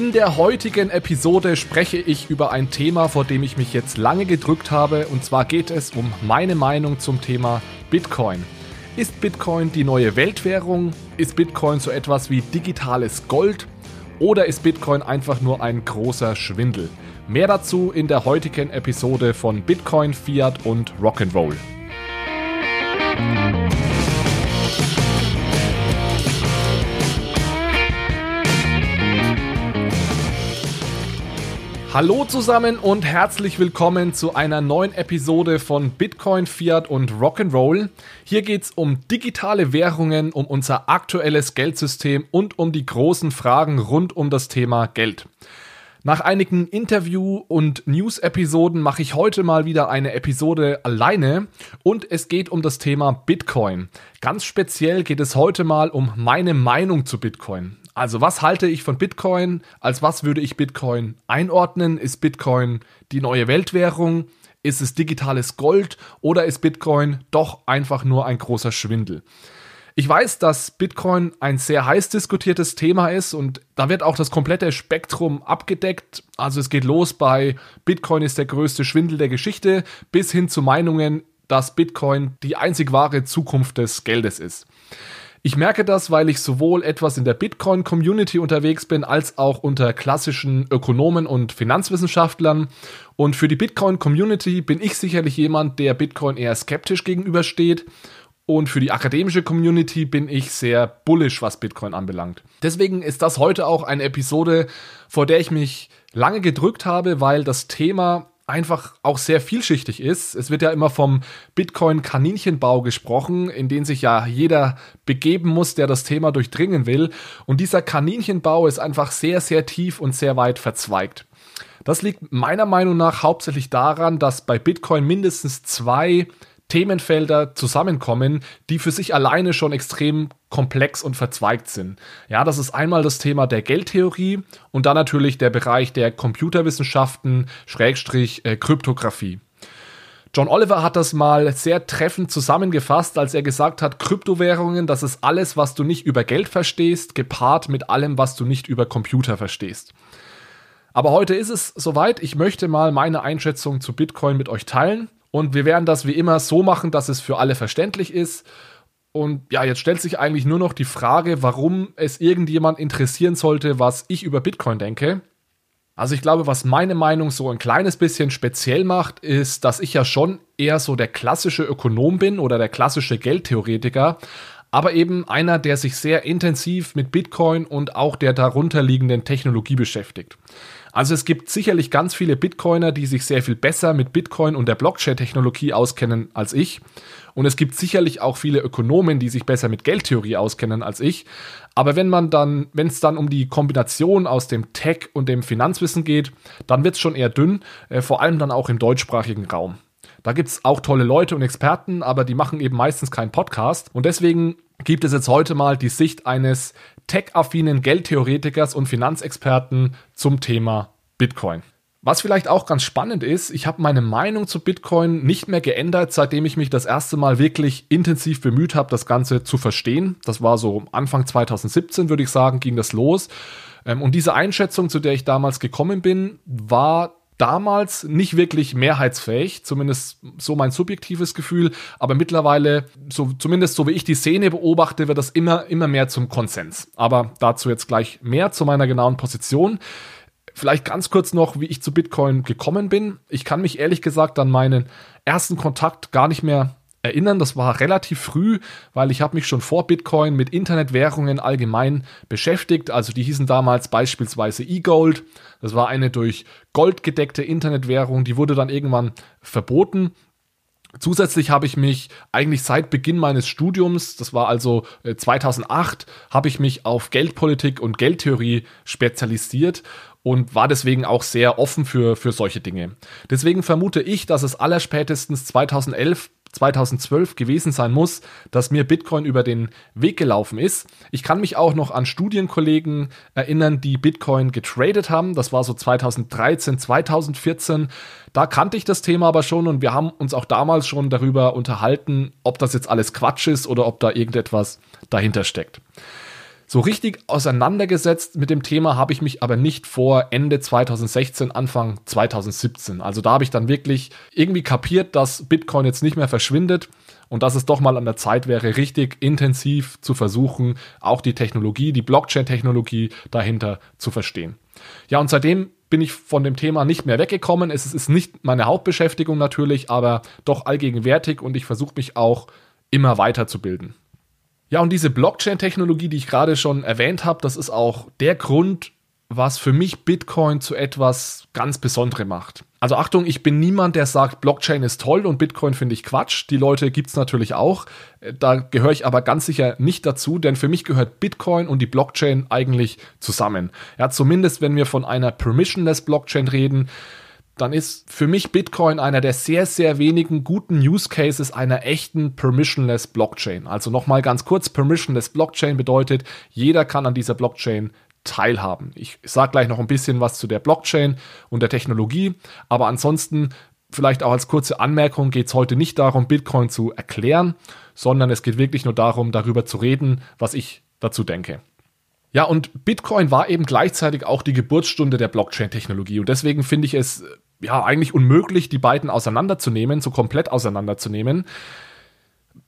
In der heutigen Episode spreche ich über ein Thema, vor dem ich mich jetzt lange gedrückt habe. Und zwar geht es um meine Meinung zum Thema Bitcoin. Ist Bitcoin die neue Weltwährung? Ist Bitcoin so etwas wie digitales Gold? Oder ist Bitcoin einfach nur ein großer Schwindel? Mehr dazu in der heutigen Episode von Bitcoin, Fiat und Rock'n'Roll. Hallo zusammen und herzlich willkommen zu einer neuen Episode von Bitcoin, Fiat und Rock'n'Roll. Hier geht es um digitale Währungen, um unser aktuelles Geldsystem und um die großen Fragen rund um das Thema Geld. Nach einigen Interview- und News-Episoden mache ich heute mal wieder eine Episode alleine und es geht um das Thema Bitcoin. Ganz speziell geht es heute mal um meine Meinung zu Bitcoin. Also was halte ich von Bitcoin? Als was würde ich Bitcoin einordnen? Ist Bitcoin die neue Weltwährung? Ist es digitales Gold oder ist Bitcoin doch einfach nur ein großer Schwindel? Ich weiß, dass Bitcoin ein sehr heiß diskutiertes Thema ist und da wird auch das komplette Spektrum abgedeckt. Also es geht los bei Bitcoin ist der größte Schwindel der Geschichte bis hin zu Meinungen, dass Bitcoin die einzig wahre Zukunft des Geldes ist. Ich merke das, weil ich sowohl etwas in der Bitcoin-Community unterwegs bin, als auch unter klassischen Ökonomen und Finanzwissenschaftlern. Und für die Bitcoin-Community bin ich sicherlich jemand, der Bitcoin eher skeptisch gegenübersteht. Und für die akademische Community bin ich sehr bullish, was Bitcoin anbelangt. Deswegen ist das heute auch eine Episode, vor der ich mich lange gedrückt habe, weil das Thema einfach auch sehr vielschichtig ist. Es wird ja immer vom Bitcoin-Kaninchenbau gesprochen, in den sich ja jeder begeben muss, der das Thema durchdringen will. Und dieser Kaninchenbau ist einfach sehr, sehr tief und sehr weit verzweigt. Das liegt meiner Meinung nach hauptsächlich daran, dass bei Bitcoin mindestens zwei Themenfelder zusammenkommen, die für sich alleine schon extrem komplex und verzweigt sind. Ja, das ist einmal das Thema der Geldtheorie und dann natürlich der Bereich der Computerwissenschaften, Schrägstrich äh, Kryptographie. John Oliver hat das mal sehr treffend zusammengefasst, als er gesagt hat, Kryptowährungen, das ist alles, was du nicht über Geld verstehst, gepaart mit allem, was du nicht über Computer verstehst. Aber heute ist es soweit, ich möchte mal meine Einschätzung zu Bitcoin mit euch teilen. Und wir werden das wie immer so machen, dass es für alle verständlich ist. Und ja, jetzt stellt sich eigentlich nur noch die Frage, warum es irgendjemand interessieren sollte, was ich über Bitcoin denke. Also ich glaube, was meine Meinung so ein kleines bisschen speziell macht, ist, dass ich ja schon eher so der klassische Ökonom bin oder der klassische Geldtheoretiker, aber eben einer, der sich sehr intensiv mit Bitcoin und auch der darunterliegenden Technologie beschäftigt. Also es gibt sicherlich ganz viele Bitcoiner, die sich sehr viel besser mit Bitcoin und der Blockchain-Technologie auskennen als ich. Und es gibt sicherlich auch viele Ökonomen, die sich besser mit Geldtheorie auskennen als ich. Aber wenn man dann, wenn es dann um die Kombination aus dem Tech und dem Finanzwissen geht, dann wird es schon eher dünn, äh, vor allem dann auch im deutschsprachigen Raum. Da gibt es auch tolle Leute und Experten, aber die machen eben meistens keinen Podcast. Und deswegen gibt es jetzt heute mal die Sicht eines tech-affinen Geldtheoretikers und Finanzexperten zum Thema Bitcoin. Was vielleicht auch ganz spannend ist, ich habe meine Meinung zu Bitcoin nicht mehr geändert, seitdem ich mich das erste Mal wirklich intensiv bemüht habe, das Ganze zu verstehen. Das war so Anfang 2017, würde ich sagen, ging das los. Ähm, und diese Einschätzung, zu der ich damals gekommen bin, war damals nicht wirklich mehrheitsfähig, zumindest so mein subjektives Gefühl, aber mittlerweile, so, zumindest so wie ich die Szene beobachte, wird das immer, immer mehr zum Konsens. Aber dazu jetzt gleich mehr zu meiner genauen Position. Vielleicht ganz kurz noch, wie ich zu Bitcoin gekommen bin. Ich kann mich ehrlich gesagt an meinen ersten Kontakt gar nicht mehr erinnern. Das war relativ früh, weil ich habe mich schon vor Bitcoin mit Internetwährungen allgemein beschäftigt. Also die hießen damals beispielsweise eGold. Das war eine durch Gold gedeckte Internetwährung. Die wurde dann irgendwann verboten. Zusätzlich habe ich mich eigentlich seit Beginn meines Studiums, das war also 2008, äh, habe ich mich auf Geldpolitik und Geldtheorie spezialisiert und war deswegen auch sehr offen für, für solche Dinge. Deswegen vermute ich, dass es allerspätestens 2011 2012 gewesen sein muss, dass mir Bitcoin über den Weg gelaufen ist. Ich kann mich auch noch an Studienkollegen erinnern, die Bitcoin getradet haben. Das war so 2013, 2014. Da kannte ich das Thema aber schon und wir haben uns auch damals schon darüber unterhalten, ob das jetzt alles Quatsch ist oder ob da irgendetwas dahinter steckt. So richtig auseinandergesetzt mit dem Thema habe ich mich aber nicht vor Ende 2016, Anfang 2017. Also da habe ich dann wirklich irgendwie kapiert, dass Bitcoin jetzt nicht mehr verschwindet und dass es doch mal an der Zeit wäre, richtig intensiv zu versuchen, auch die Technologie, die Blockchain-Technologie dahinter zu verstehen. Ja, und seitdem bin ich von dem Thema nicht mehr weggekommen. Es ist nicht meine Hauptbeschäftigung natürlich, aber doch allgegenwärtig und ich versuche mich auch immer weiterzubilden. Ja, und diese Blockchain-Technologie, die ich gerade schon erwähnt habe, das ist auch der Grund, was für mich Bitcoin zu etwas ganz Besonderem macht. Also Achtung, ich bin niemand, der sagt, Blockchain ist toll und Bitcoin finde ich Quatsch. Die Leute gibt es natürlich auch. Da gehöre ich aber ganz sicher nicht dazu, denn für mich gehört Bitcoin und die Blockchain eigentlich zusammen. Ja, zumindest wenn wir von einer permissionless Blockchain reden, dann ist für mich Bitcoin einer der sehr, sehr wenigen guten Use Cases einer echten permissionless Blockchain. Also nochmal ganz kurz, permissionless Blockchain bedeutet, jeder kann an dieser Blockchain teilhaben. Ich sage gleich noch ein bisschen was zu der Blockchain und der Technologie, aber ansonsten vielleicht auch als kurze Anmerkung geht es heute nicht darum, Bitcoin zu erklären, sondern es geht wirklich nur darum, darüber zu reden, was ich dazu denke. Ja, und Bitcoin war eben gleichzeitig auch die Geburtsstunde der Blockchain-Technologie und deswegen finde ich es ja eigentlich unmöglich, die beiden auseinanderzunehmen, so komplett auseinanderzunehmen.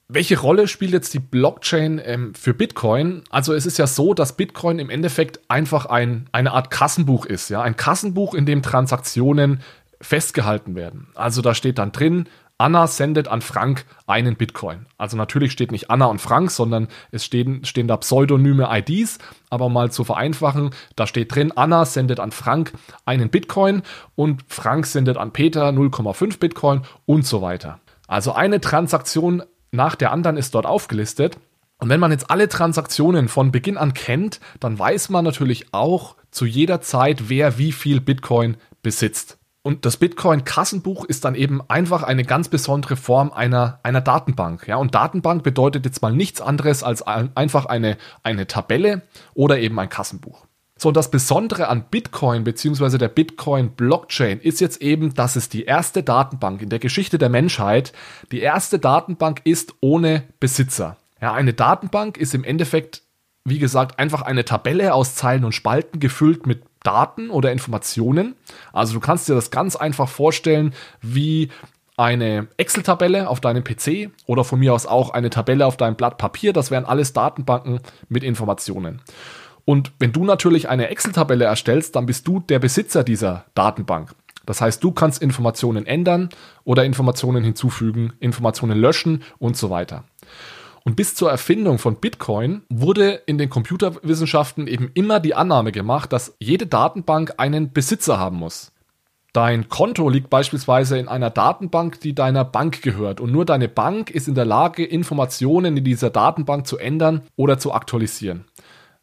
Welche Rolle spielt jetzt die Blockchain ähm, für Bitcoin? Also es ist ja so, dass Bitcoin im Endeffekt einfach ein, eine Art Kassenbuch ist, ja, ein Kassenbuch, in dem Transaktionen festgehalten werden. Also da steht dann drin, Anna sendet an Frank einen Bitcoin. Also natürlich steht nicht Anna und Frank, sondern es stehen, stehen da pseudonyme IDs. Aber mal zu vereinfachen, da steht drin, Anna sendet an Frank einen Bitcoin und Frank sendet an Peter 0,5 Bitcoin und so weiter. Also eine Transaktion nach der anderen ist dort aufgelistet. Und wenn man jetzt alle Transaktionen von Beginn an kennt, dann weiß man natürlich auch zu jeder Zeit, wer wie viel Bitcoin besitzt. Und das Bitcoin-Kassenbuch ist dann eben einfach eine ganz besondere Form einer, einer Datenbank. Ja, und Datenbank bedeutet jetzt mal nichts anderes als einfach eine, eine Tabelle oder eben ein Kassenbuch. So, und das Besondere an Bitcoin bzw. der Bitcoin-Blockchain ist jetzt eben, dass es die erste Datenbank in der Geschichte der Menschheit, die erste Datenbank ist ohne Besitzer. Ja, eine Datenbank ist im Endeffekt, wie gesagt, einfach eine Tabelle aus Zeilen und Spalten gefüllt mit Daten oder Informationen. Also du kannst dir das ganz einfach vorstellen, wie eine Excel-Tabelle auf deinem PC oder von mir aus auch eine Tabelle auf deinem Blatt Papier. Das wären alles Datenbanken mit Informationen. Und wenn du natürlich eine Excel-Tabelle erstellst, dann bist du der Besitzer dieser Datenbank. Das heißt, du kannst Informationen ändern oder Informationen hinzufügen, Informationen löschen und so weiter. Und bis zur Erfindung von Bitcoin wurde in den Computerwissenschaften eben immer die Annahme gemacht, dass jede Datenbank einen Besitzer haben muss. Dein Konto liegt beispielsweise in einer Datenbank, die deiner Bank gehört und nur deine Bank ist in der Lage, Informationen in dieser Datenbank zu ändern oder zu aktualisieren.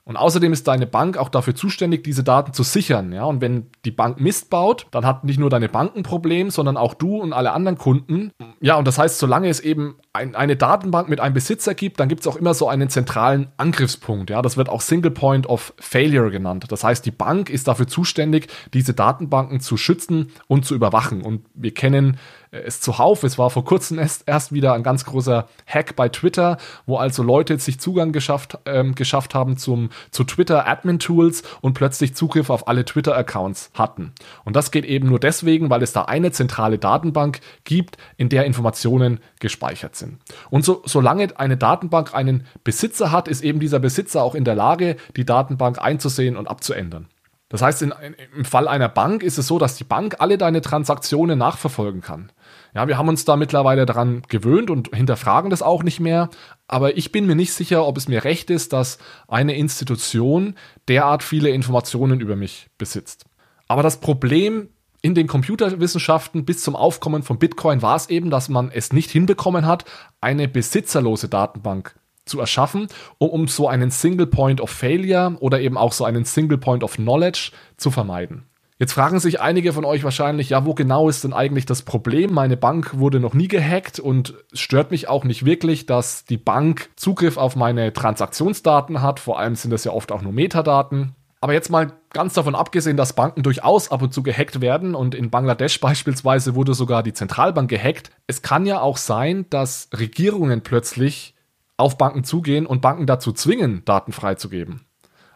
Und außerdem ist deine Bank auch dafür zuständig, diese Daten zu sichern. Ja? Und wenn die Bank Mist baut, dann hat nicht nur deine Bank ein Problem, sondern auch du und alle anderen Kunden. Ja, und das heißt, solange es eben ein, eine Datenbank mit einem Besitzer gibt, dann gibt es auch immer so einen zentralen Angriffspunkt. Ja? Das wird auch Single Point of Failure genannt. Das heißt, die Bank ist dafür zuständig, diese Datenbanken zu schützen und zu überwachen. Und wir kennen es zuhauf. Es war vor kurzem erst, erst wieder ein ganz großer Hack bei Twitter, wo also Leute sich Zugang geschafft, ähm, geschafft haben zum, zu Twitter Admin Tools und plötzlich Zugriff auf alle Twitter Accounts hatten. Und das geht eben nur deswegen, weil es da eine zentrale Datenbank gibt, in der Informationen gespeichert sind. Und so, solange eine Datenbank einen Besitzer hat, ist eben dieser Besitzer auch in der Lage, die Datenbank einzusehen und abzuändern. Das heißt, in, im Fall einer Bank ist es so, dass die Bank alle deine Transaktionen nachverfolgen kann. Ja, wir haben uns da mittlerweile daran gewöhnt und hinterfragen das auch nicht mehr. Aber ich bin mir nicht sicher, ob es mir recht ist, dass eine Institution derart viele Informationen über mich besitzt. Aber das Problem in den Computerwissenschaften bis zum Aufkommen von Bitcoin war es eben, dass man es nicht hinbekommen hat, eine besitzerlose Datenbank zu erschaffen, um, um so einen Single Point of Failure oder eben auch so einen Single Point of Knowledge zu vermeiden. Jetzt fragen sich einige von euch wahrscheinlich, ja, wo genau ist denn eigentlich das Problem? Meine Bank wurde noch nie gehackt und stört mich auch nicht wirklich, dass die Bank Zugriff auf meine Transaktionsdaten hat. Vor allem sind das ja oft auch nur Metadaten. Aber jetzt mal ganz davon abgesehen, dass Banken durchaus ab und zu gehackt werden und in Bangladesch beispielsweise wurde sogar die Zentralbank gehackt. Es kann ja auch sein, dass Regierungen plötzlich auf Banken zugehen und Banken dazu zwingen, Daten freizugeben.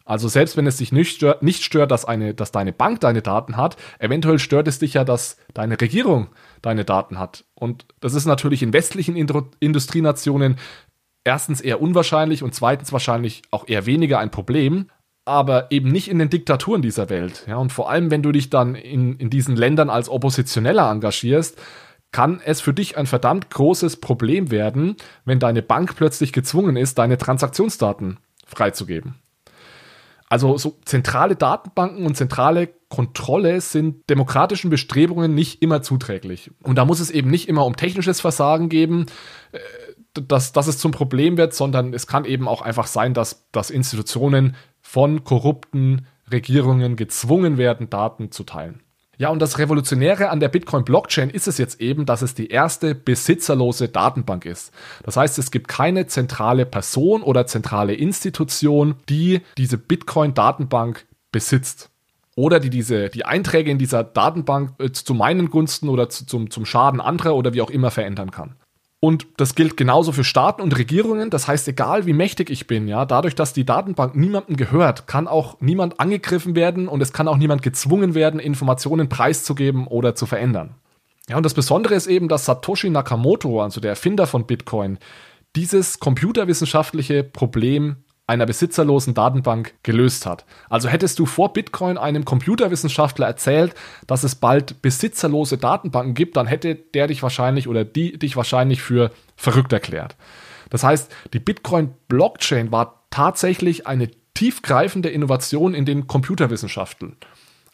Also selbst wenn es dich nicht stört, nicht stört dass, eine, dass deine Bank deine Daten hat, eventuell stört es dich ja, dass deine Regierung deine Daten hat. Und das ist natürlich in westlichen Industrienationen erstens eher unwahrscheinlich und zweitens wahrscheinlich auch eher weniger ein Problem, aber eben nicht in den Diktaturen dieser Welt. Ja, und vor allem, wenn du dich dann in, in diesen Ländern als Oppositioneller engagierst, kann es für dich ein verdammt großes Problem werden, wenn deine Bank plötzlich gezwungen ist, deine Transaktionsdaten freizugeben. Also so zentrale Datenbanken und zentrale Kontrolle sind demokratischen Bestrebungen nicht immer zuträglich. Und da muss es eben nicht immer um technisches Versagen geben, äh, dass, dass es zum Problem wird, sondern es kann eben auch einfach sein, dass, dass Institutionen von korrupten Regierungen gezwungen werden, Daten zu teilen. Ja, und das Revolutionäre an der Bitcoin-Blockchain ist es jetzt eben, dass es die erste besitzerlose Datenbank ist. Das heißt, es gibt keine zentrale Person oder zentrale Institution, die diese Bitcoin-Datenbank besitzt. Oder die diese, die Einträge in dieser Datenbank äh, zu meinen Gunsten oder zu, zum, zum Schaden anderer oder wie auch immer verändern kann. Und das gilt genauso für Staaten und Regierungen. Das heißt, egal wie mächtig ich bin, ja, dadurch, dass die Datenbank niemandem gehört, kann auch niemand angegriffen werden und es kann auch niemand gezwungen werden, Informationen preiszugeben oder zu verändern. Ja, und das Besondere ist eben, dass Satoshi Nakamoto, also der Erfinder von Bitcoin, dieses computerwissenschaftliche Problem einer besitzerlosen Datenbank gelöst hat. Also hättest du vor Bitcoin einem Computerwissenschaftler erzählt, dass es bald besitzerlose Datenbanken gibt, dann hätte der dich wahrscheinlich oder die dich wahrscheinlich für verrückt erklärt. Das heißt, die Bitcoin-Blockchain war tatsächlich eine tiefgreifende Innovation in den Computerwissenschaften.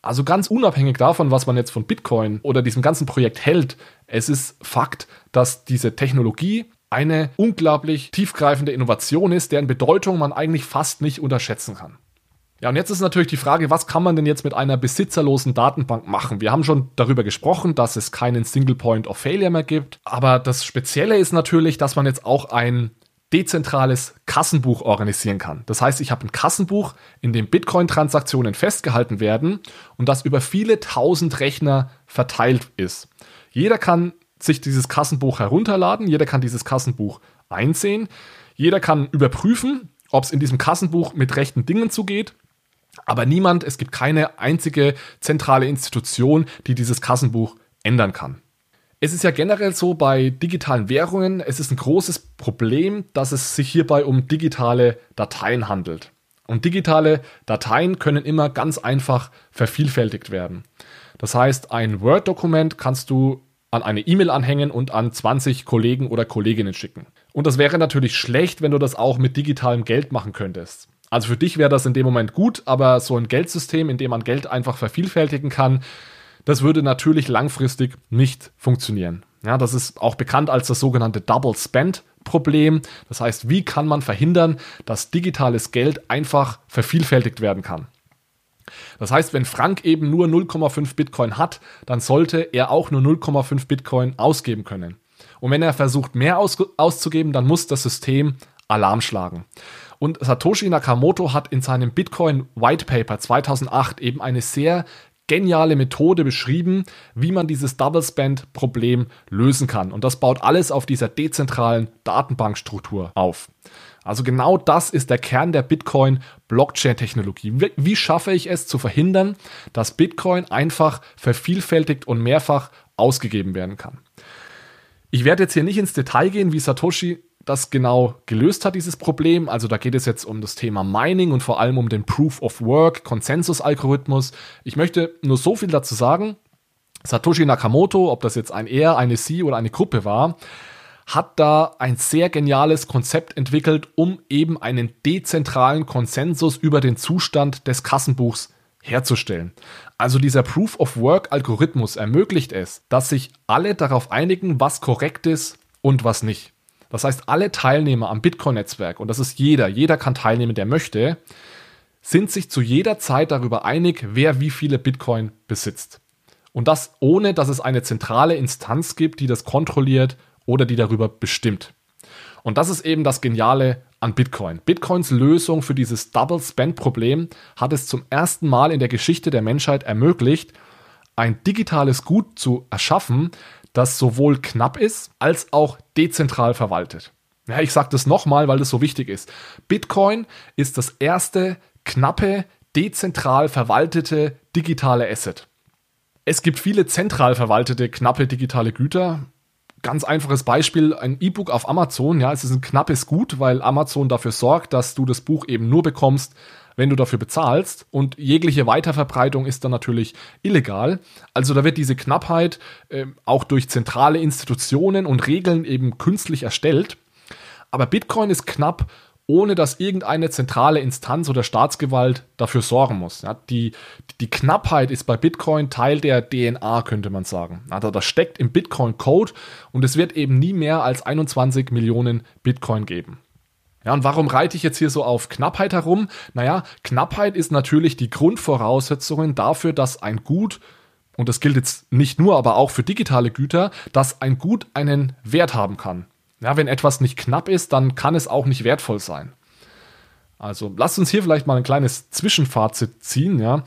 Also ganz unabhängig davon, was man jetzt von Bitcoin oder diesem ganzen Projekt hält, es ist Fakt, dass diese Technologie eine unglaublich tiefgreifende Innovation ist, deren Bedeutung man eigentlich fast nicht unterschätzen kann. Ja, und jetzt ist natürlich die Frage, was kann man denn jetzt mit einer besitzerlosen Datenbank machen? Wir haben schon darüber gesprochen, dass es keinen Single Point of Failure mehr gibt, aber das Spezielle ist natürlich, dass man jetzt auch ein dezentrales Kassenbuch organisieren kann. Das heißt, ich habe ein Kassenbuch, in dem Bitcoin-Transaktionen festgehalten werden und das über viele tausend Rechner verteilt ist. Jeder kann sich dieses Kassenbuch herunterladen, jeder kann dieses Kassenbuch einsehen, jeder kann überprüfen, ob es in diesem Kassenbuch mit rechten Dingen zugeht. Aber niemand, es gibt keine einzige zentrale Institution, die dieses Kassenbuch ändern kann. Es ist ja generell so bei digitalen Währungen, es ist ein großes Problem, dass es sich hierbei um digitale Dateien handelt. Und digitale Dateien können immer ganz einfach vervielfältigt werden. Das heißt, ein Word-Dokument kannst du an eine E-Mail anhängen und an 20 Kollegen oder Kolleginnen schicken. Und das wäre natürlich schlecht, wenn du das auch mit digitalem Geld machen könntest. Also für dich wäre das in dem Moment gut, aber so ein Geldsystem, in dem man Geld einfach vervielfältigen kann, das würde natürlich langfristig nicht funktionieren. Ja, das ist auch bekannt als das sogenannte Double Spend Problem. Das heißt, wie kann man verhindern, dass digitales Geld einfach vervielfältigt werden kann? Das heißt, wenn Frank eben nur 0,5 Bitcoin hat, dann sollte er auch nur 0,5 Bitcoin ausgeben können. Und wenn er versucht, mehr aus auszugeben, dann muss das System Alarm schlagen. Und Satoshi Nakamoto hat in seinem Bitcoin White Paper 2008 eben eine sehr geniale Methode beschrieben, wie man dieses Double Spend Problem lösen kann. Und das baut alles auf dieser dezentralen Datenbankstruktur auf. Also genau das ist der Kern der Bitcoin-Blockchain-Technologie. Wie, schaffe ich es zu verhindern, dass Bitcoin einfach vervielfältigt und mehrfach ausgegeben werden kann? Ich werde jetzt hier nicht ins Detail gehen, wie Satoshi das genau gelöst hat, dieses Problem. Also da geht es jetzt um das Thema Mining und vor allem um den Proof of Work, Konsensus-Algorithmus. Ich möchte nur so viel dazu sagen. Satoshi Nakamoto, ob das jetzt ein Er, eine Sie oder eine Gruppe war, hat da ein sehr geniales Konzept entwickelt, um eben einen dezentralen Konsensus über den Zustand des Kassenbuchs herzustellen. Also dieser Proof of Work Algorithmus ermöglicht es, dass sich alle darauf einigen, was korrekt ist und was nicht. Das heißt, alle Teilnehmer am Bitcoin-Netzwerk, und das ist jeder, jeder kann teilnehmen, der möchte, sind sich zu jeder Zeit darüber einig, wer wie viele Bitcoin besitzt. Und das ohne, dass es eine zentrale Instanz gibt, die das kontrolliert oder die darüber bestimmt. Und das ist eben das Geniale an Bitcoin. Bitcoins Lösung für dieses Double Spend Problem hat es zum ersten Mal in der Geschichte der Menschheit ermöglicht, ein digitales Gut zu erschaffen, das sowohl knapp ist als auch dezentral verwaltet. Ja, ich sage das nochmal, weil das so wichtig ist. Bitcoin ist das erste knappe, dezentral verwaltete digitale Asset. Es gibt viele zentral verwaltete, knappe digitale Güter. Ganz einfaches Beispiel, ein E-Book auf Amazon. Ja, es ist ein knappes Gut, weil Amazon dafür sorgt, dass du das Buch eben nur bekommst, wenn du dafür bezahlst. Und jegliche Weiterverbreitung ist dann natürlich illegal. Also da wird diese Knappheit äh, auch durch zentrale Institutionen und Regeln eben künstlich erstellt. Aber Bitcoin ist knapp, ohne dass irgendeine zentrale Instanz oder Staatsgewalt dafür sorgen muss. Ja, die, die Knappheit ist bei Bitcoin Teil der DNA, könnte man sagen. Also das steckt im Bitcoin-Code und es wird eben nie mehr als 21 Millionen Bitcoin geben. Ja, und warum reite ich jetzt hier so auf Knappheit herum? Naja, Knappheit ist natürlich die Grundvoraussetzung dafür, dass ein Gut, und das gilt jetzt nicht nur, aber auch für digitale Güter, dass ein Gut einen Wert haben kann. Ja, wenn etwas nicht knapp ist, dann kann es auch nicht wertvoll sein. Also lasst uns hier vielleicht mal ein kleines Zwischenfazit ziehen. Ja.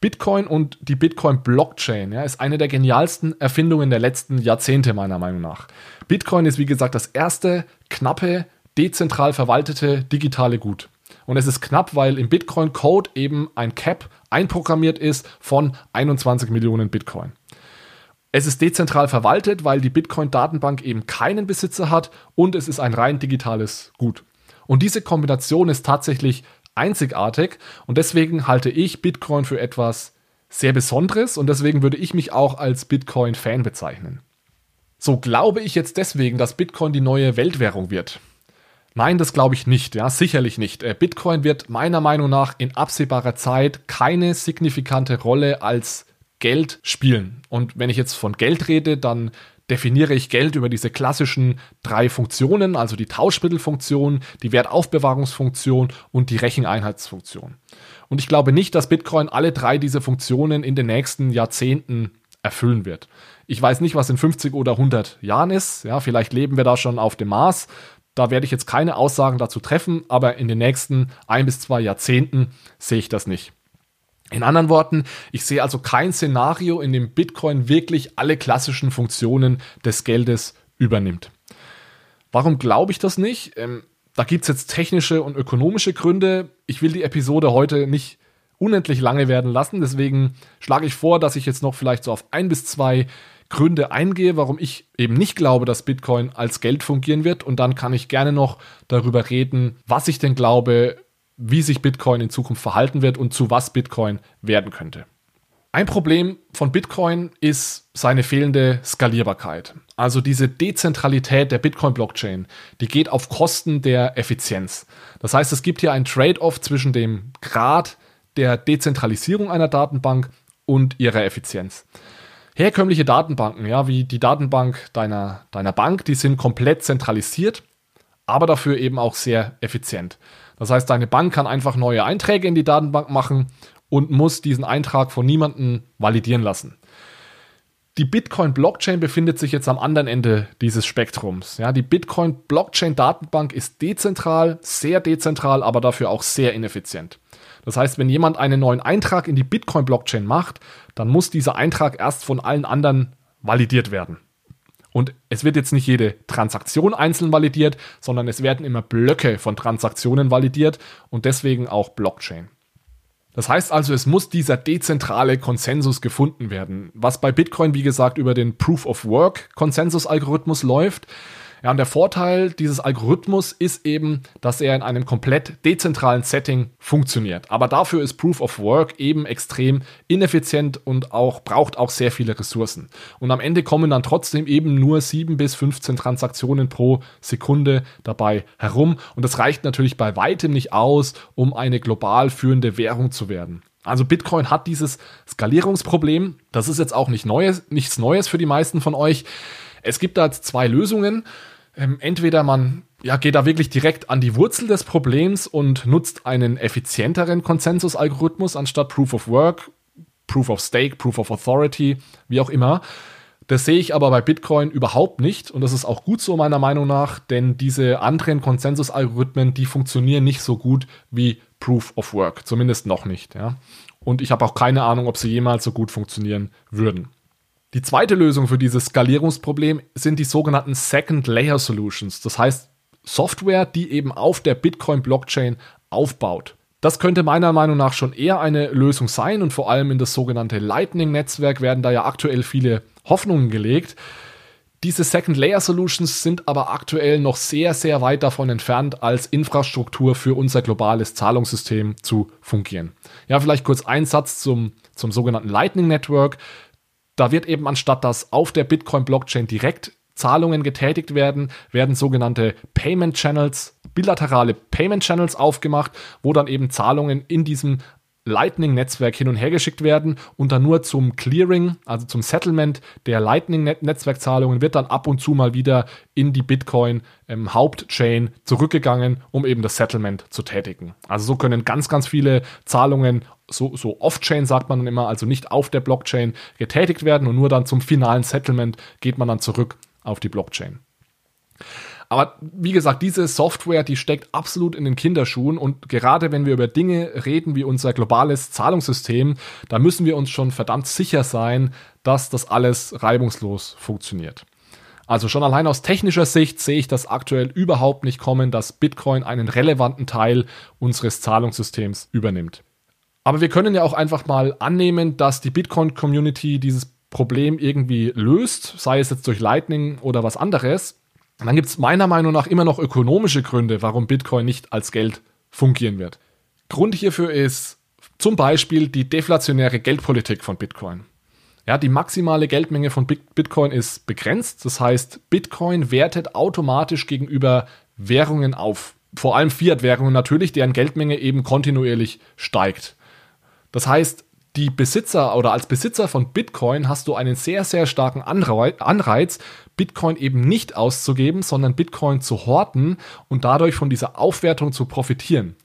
Bitcoin und die Bitcoin-Blockchain ja, ist eine der genialsten Erfindungen der letzten Jahrzehnte meiner Meinung nach. Bitcoin ist wie gesagt das erste knappe dezentral verwaltete digitale Gut. Und es ist knapp, weil im Bitcoin-Code eben ein Cap einprogrammiert ist von 21 Millionen Bitcoin. Es ist dezentral verwaltet, weil die Bitcoin-Datenbank eben keinen Besitzer hat und es ist ein rein digitales Gut. Und diese Kombination ist tatsächlich einzigartig und deswegen halte ich Bitcoin für etwas sehr Besonderes und deswegen würde ich mich auch als Bitcoin-Fan bezeichnen. So glaube ich jetzt deswegen, dass Bitcoin die neue Weltwährung wird. Nein, das glaube ich nicht, ja, sicherlich nicht. Äh, Bitcoin wird meiner Meinung nach in absehbarer Zeit keine signifikante Rolle als Geld spielen. Und wenn ich jetzt von Geld rede, dann definiere ich Geld über diese klassischen drei Funktionen, also die Tauschmittelfunktion, die Wertaufbewahrungsfunktion und die Recheneinheitsfunktion. Und ich glaube nicht, dass Bitcoin alle drei diese Funktionen in den nächsten Jahrzehnten erfüllen wird. Ich weiß nicht, was in 50 oder 100 Jahren ist. Ja, vielleicht leben wir da schon auf dem Mars. Da werde ich jetzt keine Aussagen dazu treffen, aber in den nächsten ein bis zwei Jahrzehnten sehe ich das nicht. In anderen Worten, ich sehe also kein Szenario, in dem Bitcoin wirklich alle klassischen Funktionen des Geldes übernimmt. Warum glaube ich das nicht? Ähm, da gibt es jetzt technische und ökonomische Gründe. Ich will die Episode heute nicht unendlich lange werden lassen, deswegen schlage ich vor, dass ich jetzt noch vielleicht so auf ein bis zwei Gründe eingehe, warum ich eben nicht glaube, dass Bitcoin als Geld fungieren wird. Und dann kann ich gerne noch darüber reden, was ich denn glaube, wie sich Bitcoin in Zukunft verhalten wird und zu was Bitcoin werden könnte. Ein Problem von Bitcoin ist seine fehlende Skalierbarkeit. Also diese Dezentralität der Bitcoin-Blockchain, die geht auf Kosten der Effizienz. Das heißt, es gibt hier ein Trade-off zwischen dem Grad der Dezentralisierung einer Datenbank und ihrer Effizienz herkömmliche Datenbanken, ja, wie die Datenbank deiner, deiner Bank, die sind komplett zentralisiert, aber dafür eben auch sehr effizient. Das heißt, deine Bank kann einfach neue Einträge in die Datenbank machen und muss diesen Eintrag von niemandem validieren lassen. Die Bitcoin-Blockchain befindet sich jetzt am anderen Ende dieses Spektrums. Ja, die Bitcoin-Blockchain-Datenbank ist dezentral, sehr dezentral, aber dafür auch sehr ineffizient. Das heißt, wenn jemand einen neuen Eintrag in die Bitcoin-Blockchain macht, dann muss dieser Eintrag erst von allen anderen validiert werden. Und es wird jetzt nicht jede Transaktion einzeln validiert, sondern es werden immer Blöcke von Transaktionen validiert und deswegen auch Blockchain. Das heißt also, es muss dieser dezentrale Konsensus gefunden werden, was bei Bitcoin, wie gesagt, über den Proof of Work Konsensus-Algorithmus läuft. Ja, und der Vorteil dieses Algorithmus ist eben, dass er in einem komplett dezentralen Setting funktioniert. Aber dafür ist Proof of Work eben extrem ineffizient und auch braucht auch sehr viele Ressourcen. Und am Ende kommen dann trotzdem eben nur 7 bis 15 Transaktionen pro Sekunde dabei herum. Und das reicht natürlich bei weitem nicht aus, um eine global führende Währung zu werden. Also Bitcoin hat dieses Skalierungsproblem. Das ist jetzt auch nicht Neues, nichts Neues für die meisten von euch. Es gibt da zwei Lösungen. Ähm, entweder man ja, geht da wirklich direkt an die Wurzel des Problems und nutzt einen effizienteren Konsensusalgorithmus anstatt Proof of Work, Proof of Stake, Proof of Authority, wie auch immer. Das sehe ich aber bei Bitcoin überhaupt nicht und das ist auch gut so meiner Meinung nach, denn diese anderen Konsensusalgorithmen, die funktionieren nicht so gut wie Proof of Work, zumindest noch nicht. Ja. Und ich habe auch keine Ahnung, ob sie jemals so gut funktionieren würden. Die zweite Lösung für dieses Skalierungsproblem sind die sogenannten Second Layer Solutions. Das heißt Software, die eben auf der Bitcoin-Blockchain aufbaut. Das könnte meiner Meinung nach schon eher eine Lösung sein und vor allem in das sogenannte Lightning-Netzwerk werden da ja aktuell viele Hoffnungen gelegt. Diese Second Layer Solutions sind aber aktuell noch sehr, sehr weit davon entfernt, als Infrastruktur für unser globales Zahlungssystem zu fungieren. Ja, vielleicht kurz ein Satz zum, zum sogenannten Lightning Network. Da wird eben anstatt dass auf der Bitcoin-Blockchain direkt Zahlungen getätigt werden, werden sogenannte Payment Channels, bilaterale Payment Channels aufgemacht, wo dann eben Zahlungen in diesem Lightning-Netzwerk hin und her geschickt werden und dann nur zum Clearing, also zum Settlement der Lightning-Netzwerkzahlungen wird dann ab und zu mal wieder in die Bitcoin-Hauptchain ähm, zurückgegangen, um eben das Settlement zu tätigen. Also so können ganz, ganz viele Zahlungen so, so off-chain sagt man dann immer, also nicht auf der Blockchain getätigt werden und nur dann zum finalen Settlement geht man dann zurück auf die Blockchain. Aber wie gesagt, diese Software, die steckt absolut in den Kinderschuhen und gerade wenn wir über Dinge reden wie unser globales Zahlungssystem, da müssen wir uns schon verdammt sicher sein, dass das alles reibungslos funktioniert. Also schon allein aus technischer Sicht sehe ich das aktuell überhaupt nicht kommen, dass Bitcoin einen relevanten Teil unseres Zahlungssystems übernimmt. Aber wir können ja auch einfach mal annehmen, dass die Bitcoin-Community dieses Problem irgendwie löst, sei es jetzt durch Lightning oder was anderes. Und dann gibt es meiner Meinung nach immer noch ökonomische Gründe, warum Bitcoin nicht als Geld fungieren wird. Grund hierfür ist zum Beispiel die deflationäre Geldpolitik von Bitcoin. Ja, die maximale Geldmenge von Bitcoin ist begrenzt. Das heißt, Bitcoin wertet automatisch gegenüber Währungen auf. Vor allem Fiat-Währungen natürlich, deren Geldmenge eben kontinuierlich steigt. Das heißt, die Besitzer oder als Besitzer von Bitcoin hast du einen sehr, sehr starken Anreiz, Bitcoin eben nicht auszugeben, sondern Bitcoin zu horten und dadurch von dieser Aufwertung zu profitieren.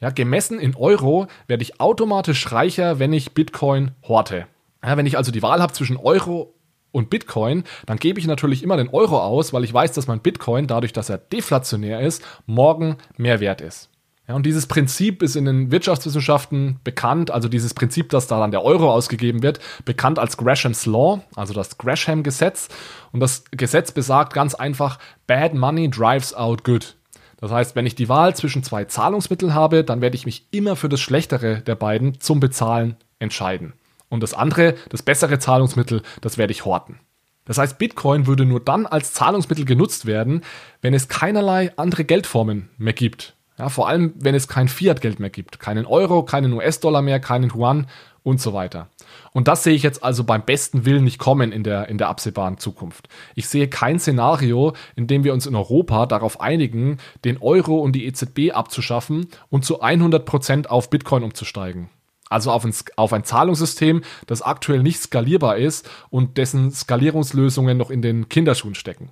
Ja, gemessen in Euro werde ich automatisch reicher, wenn ich Bitcoin horte. Ja, wenn ich also die Wahl habe zwischen Euro und Bitcoin, dann gebe ich natürlich immer den Euro aus, weil ich weiß, dass mein Bitcoin, dadurch, dass er deflationär ist, morgen mehr wert ist. Ja, und dieses Prinzip ist in den Wirtschaftswissenschaften bekannt, also dieses Prinzip, dass da dann der Euro ausgegeben wird, bekannt als Graham's Law, also das Gresham-Gesetz. Und das Gesetz besagt ganz einfach, bad money drives out good. Das heißt, wenn ich die Wahl zwischen zwei Zahlungsmitteln habe, dann werde ich mich immer für das schlechtere der beiden zum Bezahlen entscheiden. Und das andere, das bessere Zahlungsmittel, das werde ich horten. Das heißt, Bitcoin würde nur dann als Zahlungsmittel genutzt werden, wenn es keinerlei andere Geldformen mehr gibt. Ja, vor allem, wenn es kein Fiat-Geld mehr gibt. Keinen Euro, keinen US-Dollar mehr, keinen Yuan und so weiter. Und das sehe ich jetzt also beim besten Willen nicht kommen in der, in der absehbaren Zukunft. Ich sehe kein Szenario, in dem wir uns in Europa darauf einigen, den Euro und die EZB abzuschaffen und zu 100 Prozent auf Bitcoin umzusteigen. Also auf ein, auf ein Zahlungssystem, das aktuell nicht skalierbar ist und dessen Skalierungslösungen noch in den Kinderschuhen stecken.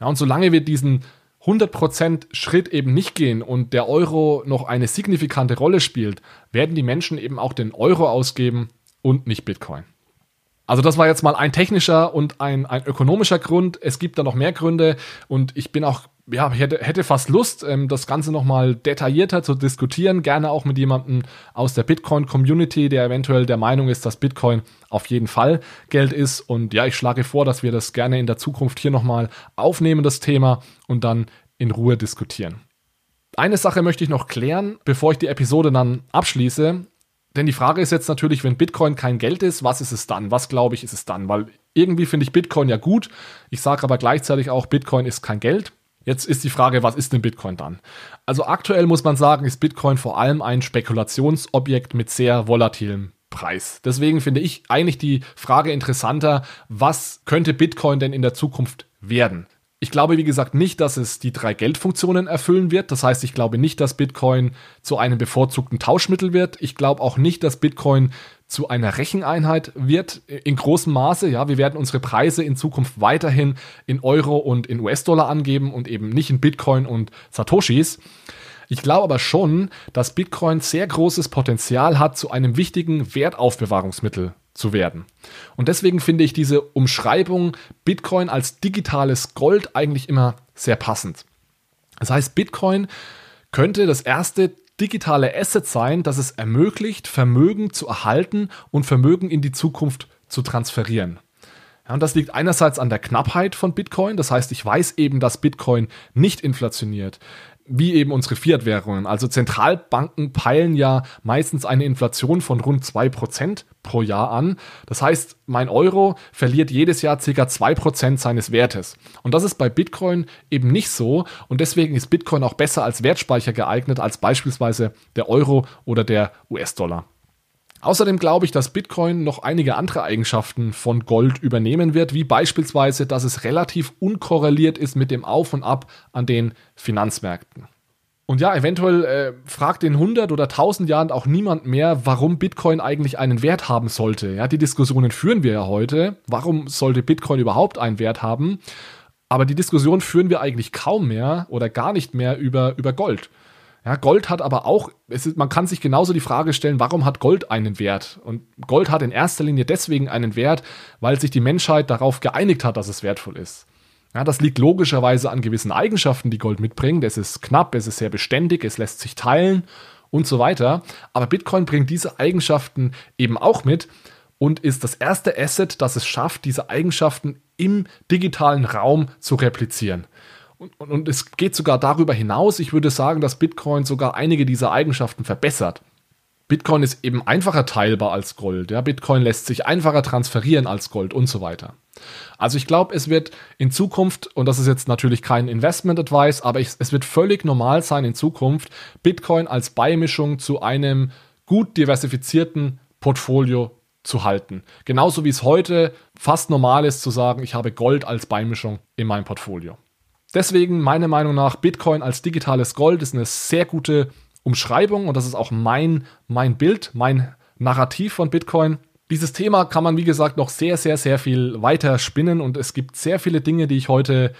Ja, und solange wir diesen 100% Schritt eben nicht gehen und der Euro noch eine signifikante Rolle spielt, werden die Menschen eben auch den Euro ausgeben und nicht Bitcoin. Also das war jetzt mal ein technischer und ein, ein ökonomischer Grund. Es gibt da noch mehr Gründe und ich bin auch ja, hätte, hätte fast Lust, ähm, das Ganze nochmal detaillierter zu diskutieren. Gerne auch mit jemandem aus der Bitcoin-Community, der eventuell der Meinung ist, dass Bitcoin auf jeden Fall Geld ist. Und ja, ich schlage vor, dass wir das gerne in der Zukunft hier nochmal aufnehmen, das Thema, und dann in Ruhe diskutieren. Eine Sache möchte ich noch klären, bevor ich die Episode dann abschließe. Denn die Frage ist jetzt natürlich, wenn Bitcoin kein Geld ist, was ist es dann? Was glaube ich, ist es dann? Weil irgendwie finde ich Bitcoin ja gut. Ich sage aber gleichzeitig auch, Bitcoin ist kein Geld. Jetzt ist die Frage, was ist denn Bitcoin dann? Also aktuell muss man sagen, ist Bitcoin vor allem ein Spekulationsobjekt mit sehr volatilem Preis. Deswegen finde ich eigentlich die Frage interessanter, was könnte Bitcoin denn in der Zukunft werden? Ich glaube, wie gesagt, nicht, dass es die drei Geldfunktionen erfüllen wird. Das heißt, ich glaube nicht, dass Bitcoin zu einem bevorzugten Tauschmittel wird. Ich glaube auch nicht, dass Bitcoin zu einer Recheneinheit wird in großem Maße. Ja, wir werden unsere Preise in Zukunft weiterhin in Euro und in US-Dollar angeben und eben nicht in Bitcoin und Satoshis. Ich glaube aber schon, dass Bitcoin sehr großes Potenzial hat, zu einem wichtigen Wertaufbewahrungsmittel zu werden. Und deswegen finde ich diese Umschreibung Bitcoin als digitales Gold eigentlich immer sehr passend. Das heißt, Bitcoin könnte das erste digitale Asset sein, das es ermöglicht, Vermögen zu erhalten und Vermögen in die Zukunft zu transferieren. Ja, und das liegt einerseits an der Knappheit von Bitcoin, das heißt, ich weiß eben, dass Bitcoin nicht inflationiert. wie eben unsere Fiat-Währungen. Also Zentralbanken peilen ja meistens eine Inflation von rund 2% pro Jahr an. Das heißt, mein Euro verliert jedes Jahr ca. 2% seines Wertes. Und das ist bei Bitcoin eben nicht so. Und deswegen ist Bitcoin auch besser als Wertspeicher geeignet als beispielsweise der Euro oder der US-Dollar. Außerdem glaube ich, dass Bitcoin noch einige andere Eigenschaften von Gold übernehmen wird, wie beispielsweise, dass es relativ unkorreliert ist mit dem Auf und Ab an den Finanzmärkten. Und ja, eventuell äh, fragt in 100 oder 1000 Jahren auch niemand mehr, warum Bitcoin eigentlich einen Wert haben sollte. Ja, die Diskussionen führen wir ja heute. Warum sollte Bitcoin überhaupt einen Wert haben? Aber die Diskussion führen wir eigentlich kaum mehr oder gar nicht mehr über, über Gold. Ja, Gold hat aber auch, ist, man kann sich genauso die Frage stellen, warum hat Gold einen Wert? Und Gold hat in erster Linie deswegen einen Wert, weil sich die Menschheit darauf geeinigt hat, dass es wertvoll ist. Ja, das liegt logischerweise an gewissen Eigenschaften, die Gold mitbringt. Es ist knapp, es ist sehr beständig, es lässt sich teilen und so weiter. Aber Bitcoin bringt diese Eigenschaften eben auch mit und ist das erste Asset, das es schafft, diese Eigenschaften im digitalen Raum zu replizieren. Und, und, und, es geht sogar darüber hinaus. Ich würde sagen, dass Bitcoin sogar einige dieser Eigenschaften verbessert. Bitcoin ist eben einfacher teilbar als Gold. Ja? Bitcoin lässt sich einfacher transferieren als Gold und so weiter. Also ich glaube, es wird in Zukunft, und das ist jetzt natürlich kein Investment Advice, aber ich, es wird völlig normal sein in Zukunft, Bitcoin als Beimischung zu einem gut diversifizierten Portfolio zu halten. Genauso wie es heute fast normal ist zu sagen, ich habe Gold als Beimischung in meinem Portfolio. Deswegen meiner Meinung nach Bitcoin als digitales Gold ist eine sehr gute Umschreibung und das ist auch mein, mein Bild, mein Narrativ von Bitcoin. Dieses Thema kann man, wie gesagt, noch sehr, sehr, sehr viel weiter spinnen und es gibt sehr viele Dinge, die ich heute,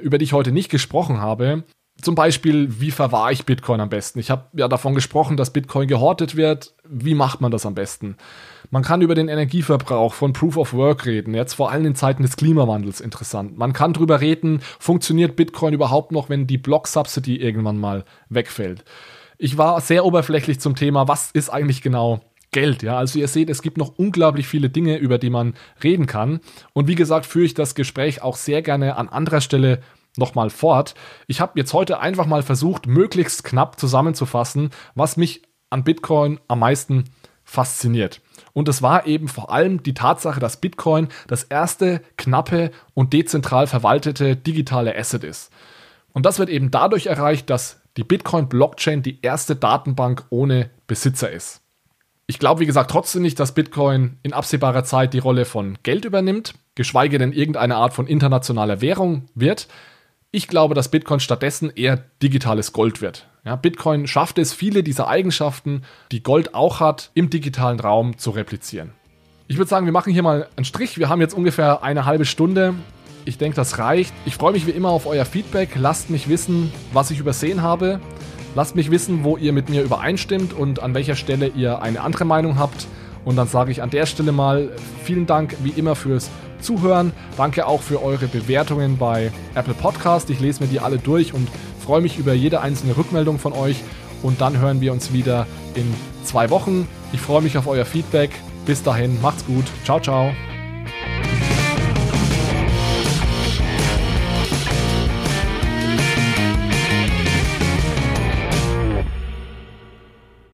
über die ich heute nicht gesprochen habe. Zum Beispiel, wie verwahre ich Bitcoin am besten? Ich habe ja davon gesprochen, dass Bitcoin gehortet wird. Wie macht man das am besten? Man kann über den Energieverbrauch von Proof of Work reden, jetzt vor allem in Zeiten des Klimawandels interessant. Man kann darüber reden, funktioniert Bitcoin überhaupt noch, wenn die Block-Subsidy irgendwann mal wegfällt. Ich war sehr oberflächlich zum Thema, was ist eigentlich genau Geld, ja. Also ihr seht, es gibt noch unglaublich viele Dinge, über die man reden kann. Und wie gesagt, führe ich das Gespräch auch sehr gerne an anderer Stelle nochmal fort. Ich habe jetzt heute einfach mal versucht, möglichst knapp zusammenzufassen, was mich an Bitcoin am meisten fasziniert. Und es war eben vor allem die Tatsache, dass Bitcoin das erste knappe und dezentral verwaltete digitale Asset ist. Und das wird eben dadurch erreicht, dass die Bitcoin-Blockchain die erste Datenbank ohne Besitzer ist. Ich glaube, wie gesagt, trotzdem nicht, dass Bitcoin in absehbarer Zeit die Rolle von Geld übernimmt, geschweige denn irgendeine Art von internationaler Währung wird. Ich glaube, dass Bitcoin stattdessen eher digitales Gold wird. Ja, Bitcoin schafft es, viele dieser Eigenschaften, die Gold auch hat, im digitalen Raum zu replizieren. Ich würde sagen, wir machen hier mal einen Strich. Wir haben jetzt ungefähr eine halbe Stunde. Ich denke, das reicht. Ich freue mich wie immer auf euer Feedback. Lasst mich wissen, was ich übersehen habe. Lasst mich wissen, wo ihr mit mir übereinstimmt und an welcher Stelle ihr eine andere Meinung habt. Und dann sage ich an der Stelle mal vielen Dank wie immer fürs Zuhören. Danke auch für eure Bewertungen bei Apple Podcast. Ich lese mir die alle durch und freue mich über jede einzelne Rückmeldung von euch. Und dann hören wir uns wieder in zwei Wochen. Ich freue mich auf euer Feedback. Bis dahin, macht's gut. Ciao, ciao.